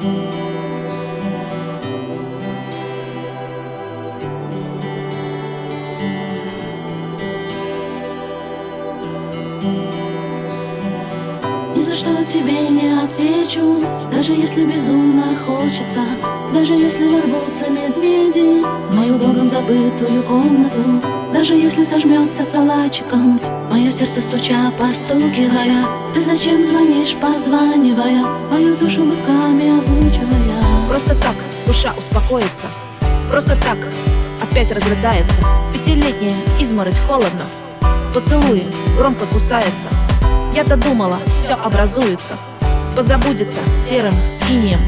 Ни за что тебе не отвечу, даже если безумно хочется, даже если ворвутся медведи в мою богом забытую комнату, даже если сожмется калачиком. Сердце стуча, постукивая. Ты зачем звонишь, позванивая? Мою душу гудками озвучивая. Просто так душа успокоится. Просто так опять разрыдается. Пятилетняя изморозь холодно. Поцелуи громко кусается Я-то думала, все образуется. Позабудется серым инием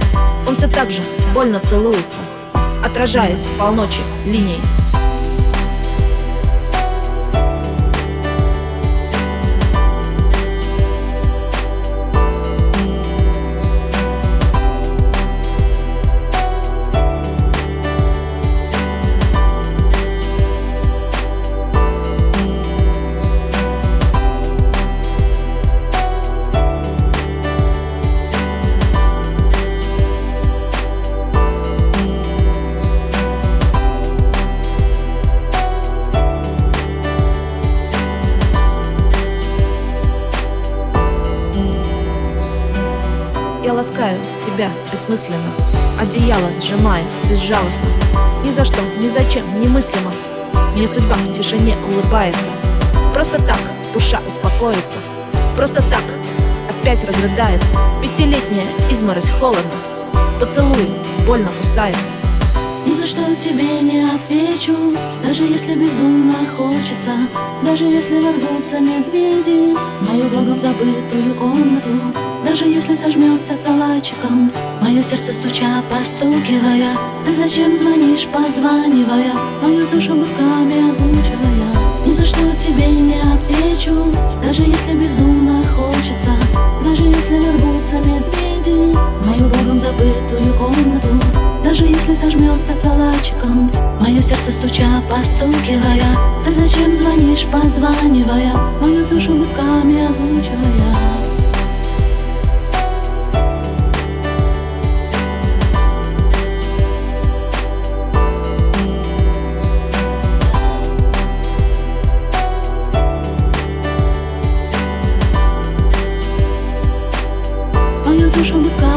Он все так же больно целуется Отражаясь полночи линией Я ласкаю тебя бессмысленно. Одеяло сжимая безжалостно. Ни за что, ни зачем, немыслимо. Мне судьба в тишине улыбается. Просто так душа успокоится. Просто так опять разрыдается. Пятилетняя изморозь холодно. Поцелуй больно кусается Ни за что тебе не отвечу Даже если безумно хочется Даже если ворвутся медведи В мою богом забытую комнату Даже если сожмется калачиком Мое сердце стуча, постукивая. Ты зачем звонишь, позванивая Мою душу гудками озвучивая? Ни за что тебе не отвечу Даже если Мою богом забытую комнату Даже если сожмется калачиком Мое сердце стуча, постукивая Ты зачем звонишь, позванивая? Мою душу гудками озвучивая. Мою душу гудками